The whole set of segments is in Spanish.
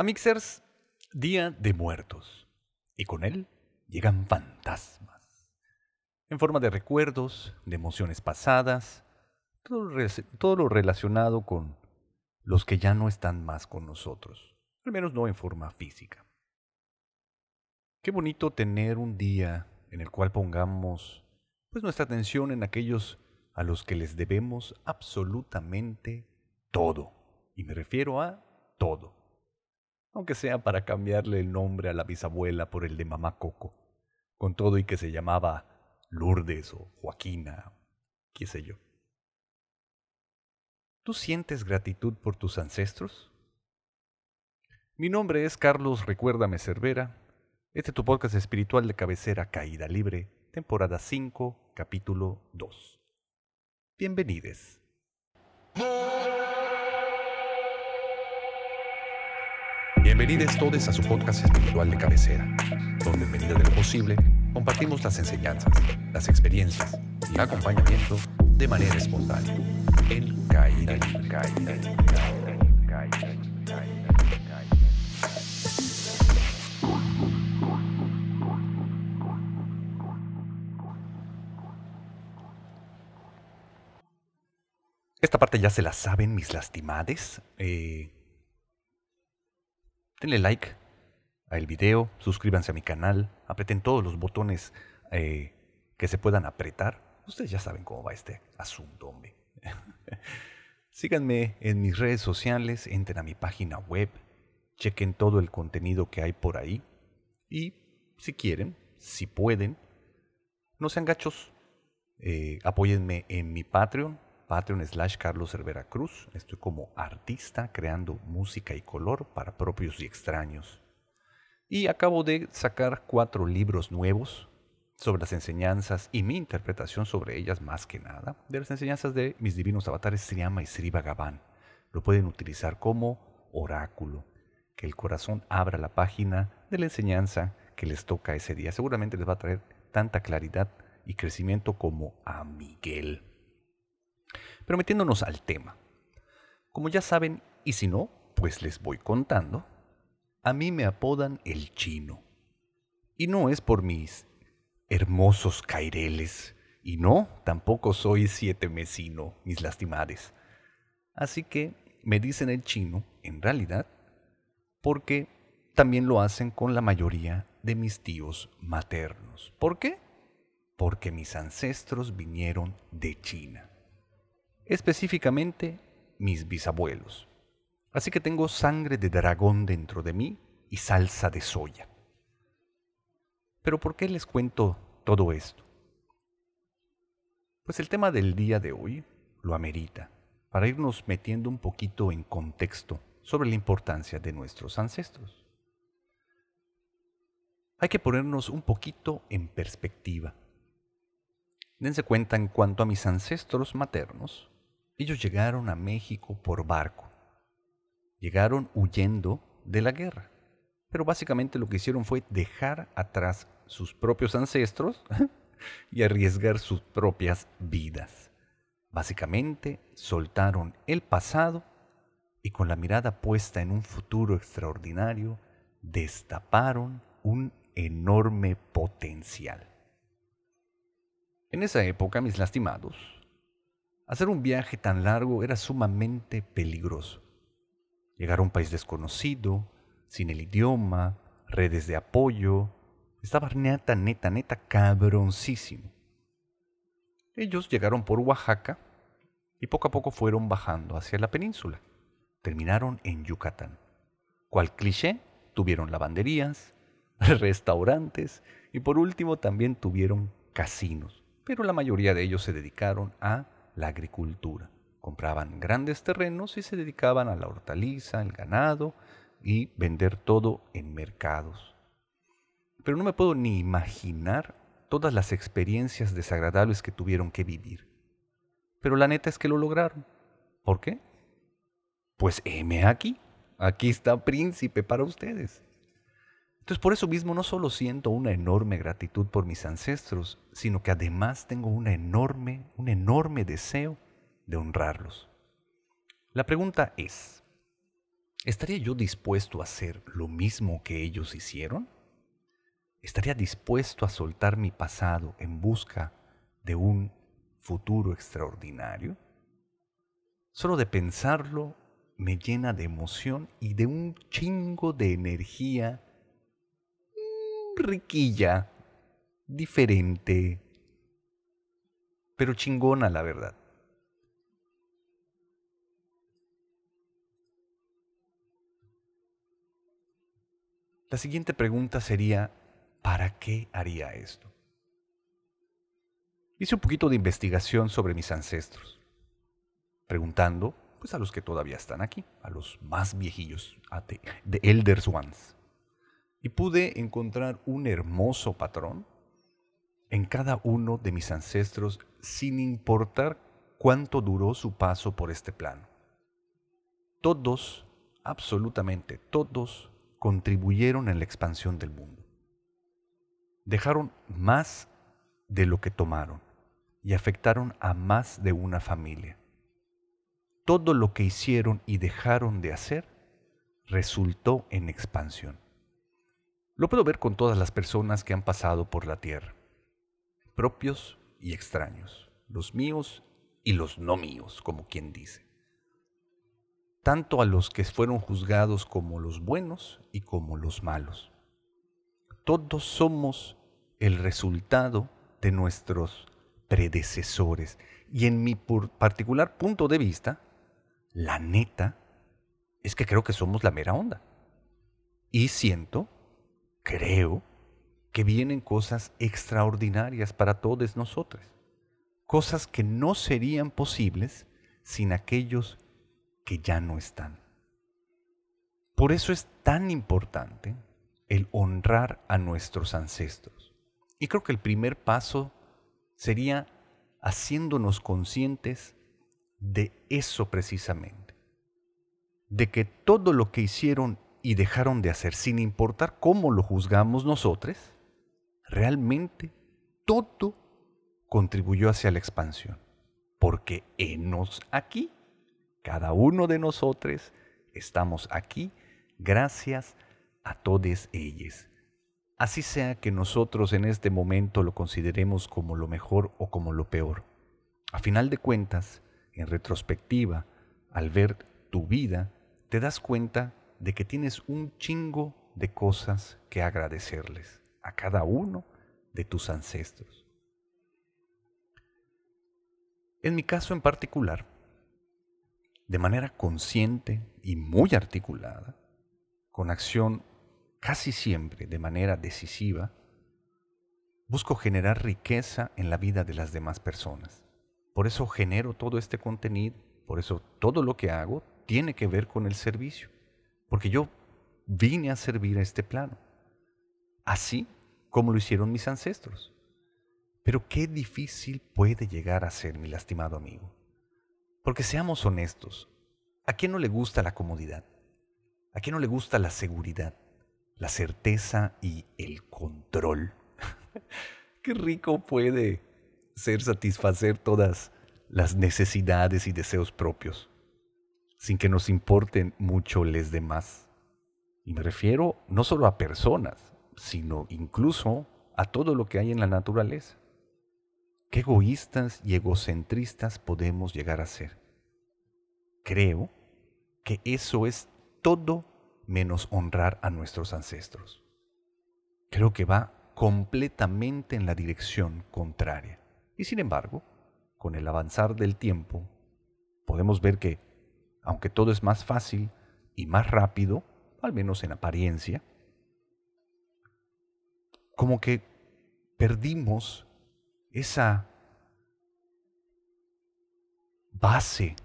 A Mixers, Día de Muertos. Y con él llegan fantasmas. En forma de recuerdos, de emociones pasadas, todo, lo relacionado con los que ya no están más con nosotros. Al menos no en forma física. Qué bonito tener un día en el cual pongamos pues nuestra atención en aquellos a los que les debemos absolutamente todo. Y me refiero a todo. Aunque sea para cambiarle el nombre a la bisabuela por el de mamá Coco, con todo y que se llamaba Lourdes o Joaquina, qué sé yo. ¿Tú sientes gratitud por tus ancestros? Mi nombre es Carlos Recuérdame Cervera este es tu podcast espiritual de cabecera Caída Libre, temporada 5, capítulo 2. Bienvenides. Bienvenidos todos a su podcast espiritual de cabecera, donde en medida de lo posible compartimos las enseñanzas, las experiencias y el acompañamiento de manera espontánea en Caída. Esta parte ya se la saben mis lastimades. Eh, denle like al video, suscríbanse a mi canal, aprieten todos los botones eh, que se puedan apretar. Ustedes ya saben cómo va este asunto, hombre. Síganme en mis redes sociales, entren a mi página web, chequen todo el contenido que hay por ahí y si quieren, si pueden, no sean gachos, eh, apóyenme en mi Patreon, Patreon slash Carlos Cervera Cruz. Estoy como artista creando música y color para propios y extraños. Y acabo de sacar cuatro libros nuevos sobre las enseñanzas y mi interpretación sobre ellas más que nada, de las enseñanzas de mis divinos avatares Sriyama y Sri Bhagavan. Lo pueden utilizar como oráculo, que el corazón abra la página de la enseñanza que les toca ese día. Seguramente les va a traer tanta claridad y crecimiento como a Miguel. Pero metiéndonos al tema. Como ya saben, y si no, pues les voy contando, a mí me apodan el chino. Y no es por mis hermosos caireles, y no, tampoco soy siete mesino, mis lastimades. Así que me dicen el chino, en realidad, porque también lo hacen con la mayoría de mis tíos maternos. ¿Por qué? Porque mis ancestros vinieron de China específicamente mis bisabuelos. Así que tengo sangre de dragón dentro de mí y salsa de soya. Pero ¿por qué les cuento todo esto? Pues el tema del día de hoy lo amerita, para irnos metiendo un poquito en contexto sobre la importancia de nuestros ancestros. Hay que ponernos un poquito en perspectiva. Dense cuenta en cuanto a mis ancestros maternos, ellos llegaron a México por barco. Llegaron huyendo de la guerra. Pero básicamente lo que hicieron fue dejar atrás sus propios ancestros y arriesgar sus propias vidas. Básicamente soltaron el pasado y con la mirada puesta en un futuro extraordinario, destaparon un enorme potencial. En esa época, mis lastimados, Hacer un viaje tan largo era sumamente peligroso. Llegar a un país desconocido, sin el idioma, redes de apoyo, estaba neta, neta, neta cabroncísimo. Ellos llegaron por Oaxaca y poco a poco fueron bajando hacia la península. Terminaron en Yucatán. Cual cliché, tuvieron lavanderías, restaurantes y por último también tuvieron casinos, pero la mayoría de ellos se dedicaron a la agricultura. Compraban grandes terrenos y se dedicaban a la hortaliza, el ganado y vender todo en mercados. Pero no me puedo ni imaginar todas las experiencias desagradables que tuvieron que vivir. Pero la neta es que lo lograron. ¿Por qué? Pues heme aquí. Aquí está príncipe para ustedes. Entonces por eso mismo no solo siento una enorme gratitud por mis ancestros, sino que además tengo una enorme, un enorme deseo de honrarlos. La pregunta es, ¿Estaría yo dispuesto a hacer lo mismo que ellos hicieron? ¿Estaría dispuesto a soltar mi pasado en busca de un futuro extraordinario? Solo de pensarlo me llena de emoción y de un chingo de energía riquilla, diferente, pero chingona la verdad. La siguiente pregunta sería, ¿para qué haría esto? Hice un poquito de investigación sobre mis ancestros, preguntando pues a los que todavía están aquí, a los más viejillos, de Elders Ones. Y pude encontrar un hermoso patrón en cada uno de mis ancestros sin importar cuánto duró su paso por este plano. Todos, absolutamente todos, contribuyeron en la expansión del mundo. Dejaron más de lo que tomaron y afectaron a más de una familia. Todo lo que hicieron y dejaron de hacer resultó en expansión. Lo puedo ver con todas las personas que han pasado por la tierra, propios y extraños, los míos y los no míos, como quien dice. Tanto a los que fueron juzgados como los buenos y como los malos. Todos somos el resultado de nuestros predecesores. Y en mi particular punto de vista, la neta es que creo que somos la mera onda. Y siento, creo, que vienen cosas extraordinarias para todos nosotros. Cosas que no serían posibles sin aquellos que ya no están. Por eso es tan importante el honrar a nuestros ancestros. Y creo que el primer paso sería haciéndonos conscientes de eso precisamente, de que todo lo que hicieron y dejaron de hacer, sin importar cómo lo juzgamos nosotros, realmente todo contribuyó hacia la expansión, porque enos aquí, cada uno de nosotros estamos aquí gracias a todos ellos. Así sea que nosotros en este momento lo consideremos como lo mejor o como lo peor. A final de cuentas, en retrospectiva, al ver tu vida, te das cuenta de que tienes un chingo de cosas que agradecerles a cada uno de tus ancestros. En mi caso en particular, de manera consciente y muy articulada, con acción casi siempre de manera decisiva, busco generar riqueza en la vida de las demás personas. Por eso genero todo este contenido, por eso todo lo que hago tiene que ver con el servicio, porque yo vine a servir a este plano, así como lo hicieron mis ancestros. Pero qué difícil puede llegar a ser, mi lastimado amigo. Porque seamos honestos, ¿a quién no le gusta la comodidad? ¿A quién no le gusta la seguridad? la certeza y el control. Qué rico puede ser satisfacer todas las necesidades y deseos propios, sin que nos importen mucho les demás. Y me refiero no solo a personas, sino incluso a todo lo que hay en la naturaleza. Qué egoístas y egocentristas podemos llegar a ser. Creo que eso es todo menos honrar a nuestros ancestros. Creo que va completamente en la dirección contraria. Y sin embargo, con el avanzar del tiempo, podemos ver que, aunque todo es más fácil y más rápido, al menos en apariencia, como que perdimos esa base,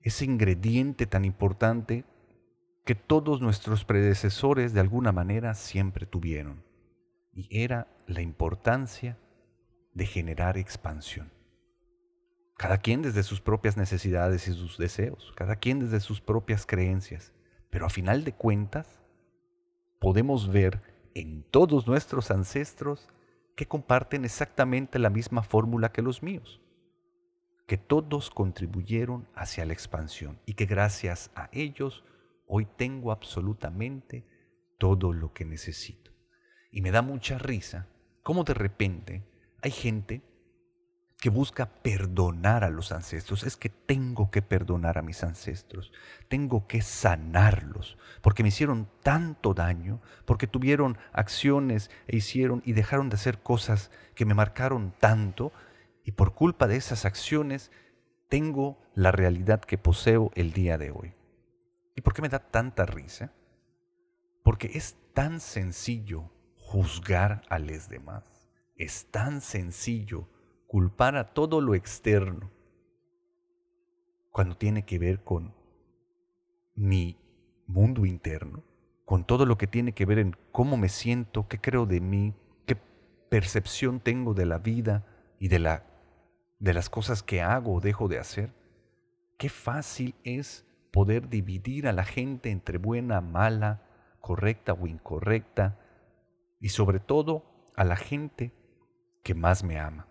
ese ingrediente tan importante que todos nuestros predecesores de alguna manera siempre tuvieron, y era la importancia de generar expansión. Cada quien desde sus propias necesidades y sus deseos, cada quien desde sus propias creencias, pero a final de cuentas podemos ver en todos nuestros ancestros que comparten exactamente la misma fórmula que los míos, que todos contribuyeron hacia la expansión y que gracias a ellos Hoy tengo absolutamente todo lo que necesito. Y me da mucha risa cómo de repente hay gente que busca perdonar a los ancestros. Es que tengo que perdonar a mis ancestros, tengo que sanarlos, porque me hicieron tanto daño, porque tuvieron acciones e hicieron y dejaron de hacer cosas que me marcaron tanto, y por culpa de esas acciones tengo la realidad que poseo el día de hoy. ¿Y por qué me da tanta risa? Porque es tan sencillo juzgar a los demás, es tan sencillo culpar a todo lo externo cuando tiene que ver con mi mundo interno, con todo lo que tiene que ver en cómo me siento, qué creo de mí, qué percepción tengo de la vida y de, la, de las cosas que hago o dejo de hacer. Qué fácil es poder dividir a la gente entre buena, mala, correcta o incorrecta, y sobre todo a la gente que más me ama.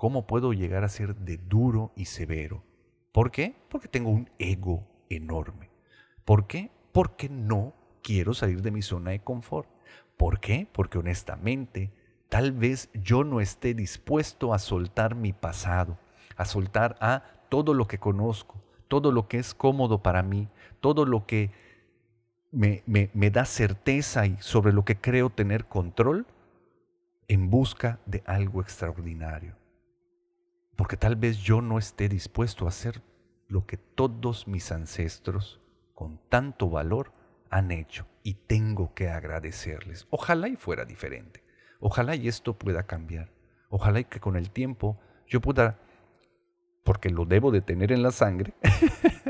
¿Cómo puedo llegar a ser de duro y severo? ¿Por qué? Porque tengo un ego enorme. ¿Por qué? Porque no quiero salir de mi zona de confort. ¿Por qué? Porque honestamente, tal vez yo no esté dispuesto a soltar mi pasado, a soltar a todo lo que conozco, todo lo que es cómodo para mí, todo lo que me, me da certeza y sobre lo que creo tener control en busca de algo extraordinario porque tal vez yo no esté dispuesto a hacer lo que todos mis ancestros con tanto valor han hecho y tengo que agradecerles. Ojalá y fuera diferente. Ojalá y esto pueda cambiar. Ojalá y que con el tiempo yo pueda, porque lo debo de tener en la sangre,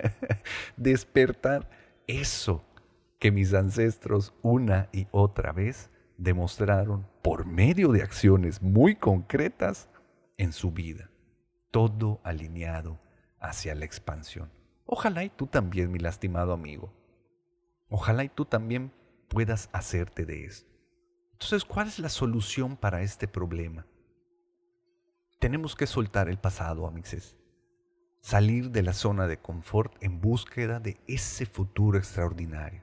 despertar eso que mis ancestros una y otra vez demostraron por medio de acciones muy concretas en su vida todo alineado hacia la expansión. Ojalá y tú también, mi lastimado amigo. Ojalá y tú también puedas hacerte de esto. Entonces, ¿cuál es la solución para este problema? Tenemos que soltar el pasado, amixes. Salir de la zona de confort en búsqueda de ese futuro extraordinario,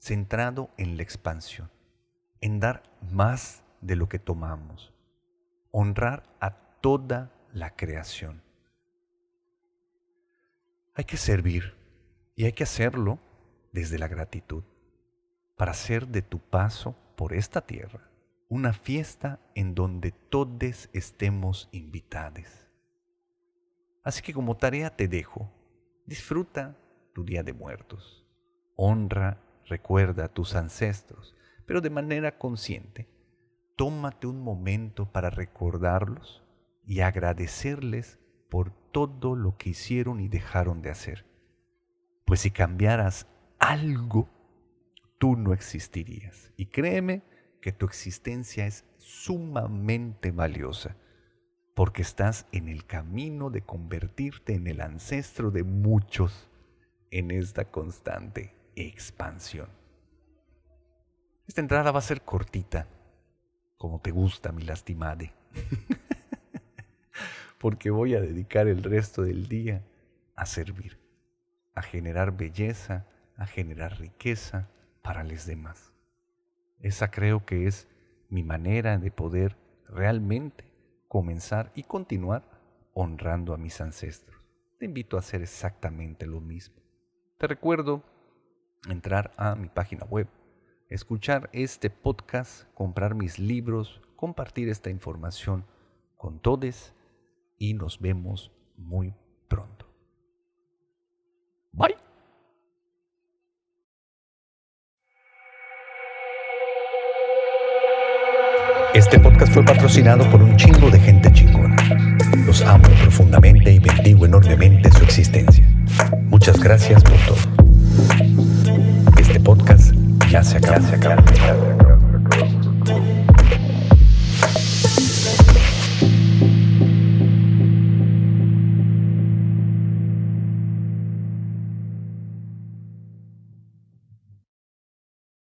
centrado en la expansión, en dar más de lo que tomamos, honrar a toda la creación. Hay que servir y hay que hacerlo desde la gratitud para hacer de tu paso por esta tierra una fiesta en donde todos estemos invitados. Así que como tarea te dejo, disfruta tu día de muertos, honra, recuerda a tus ancestros, pero de manera consciente, tómate un momento para recordarlos y agradecerles por todo lo que hicieron y dejaron de hacer. Pues si cambiaras algo, tú no existirías. Y créeme que tu existencia es sumamente valiosa, porque estás en el camino de convertirte en el ancestro de muchos en esta constante expansión. Esta entrada va a ser cortita, como te gusta, mi lastimade. porque voy a dedicar el resto del día a servir, a generar belleza, a generar riqueza para los demás. Esa creo que es mi manera de poder realmente comenzar y continuar honrando a mis ancestros. Te invito a hacer exactamente lo mismo. Te recuerdo entrar a mi página web, escuchar este podcast, comprar mis libros, compartir esta información con todos y nos vemos muy pronto. Bye. Este podcast fue patrocinado por un chingo de gente chingona. Los amo profundamente y bendigo enormemente su existencia. Muchas gracias por todo. Este podcast ya se acaba. Ya se acaba.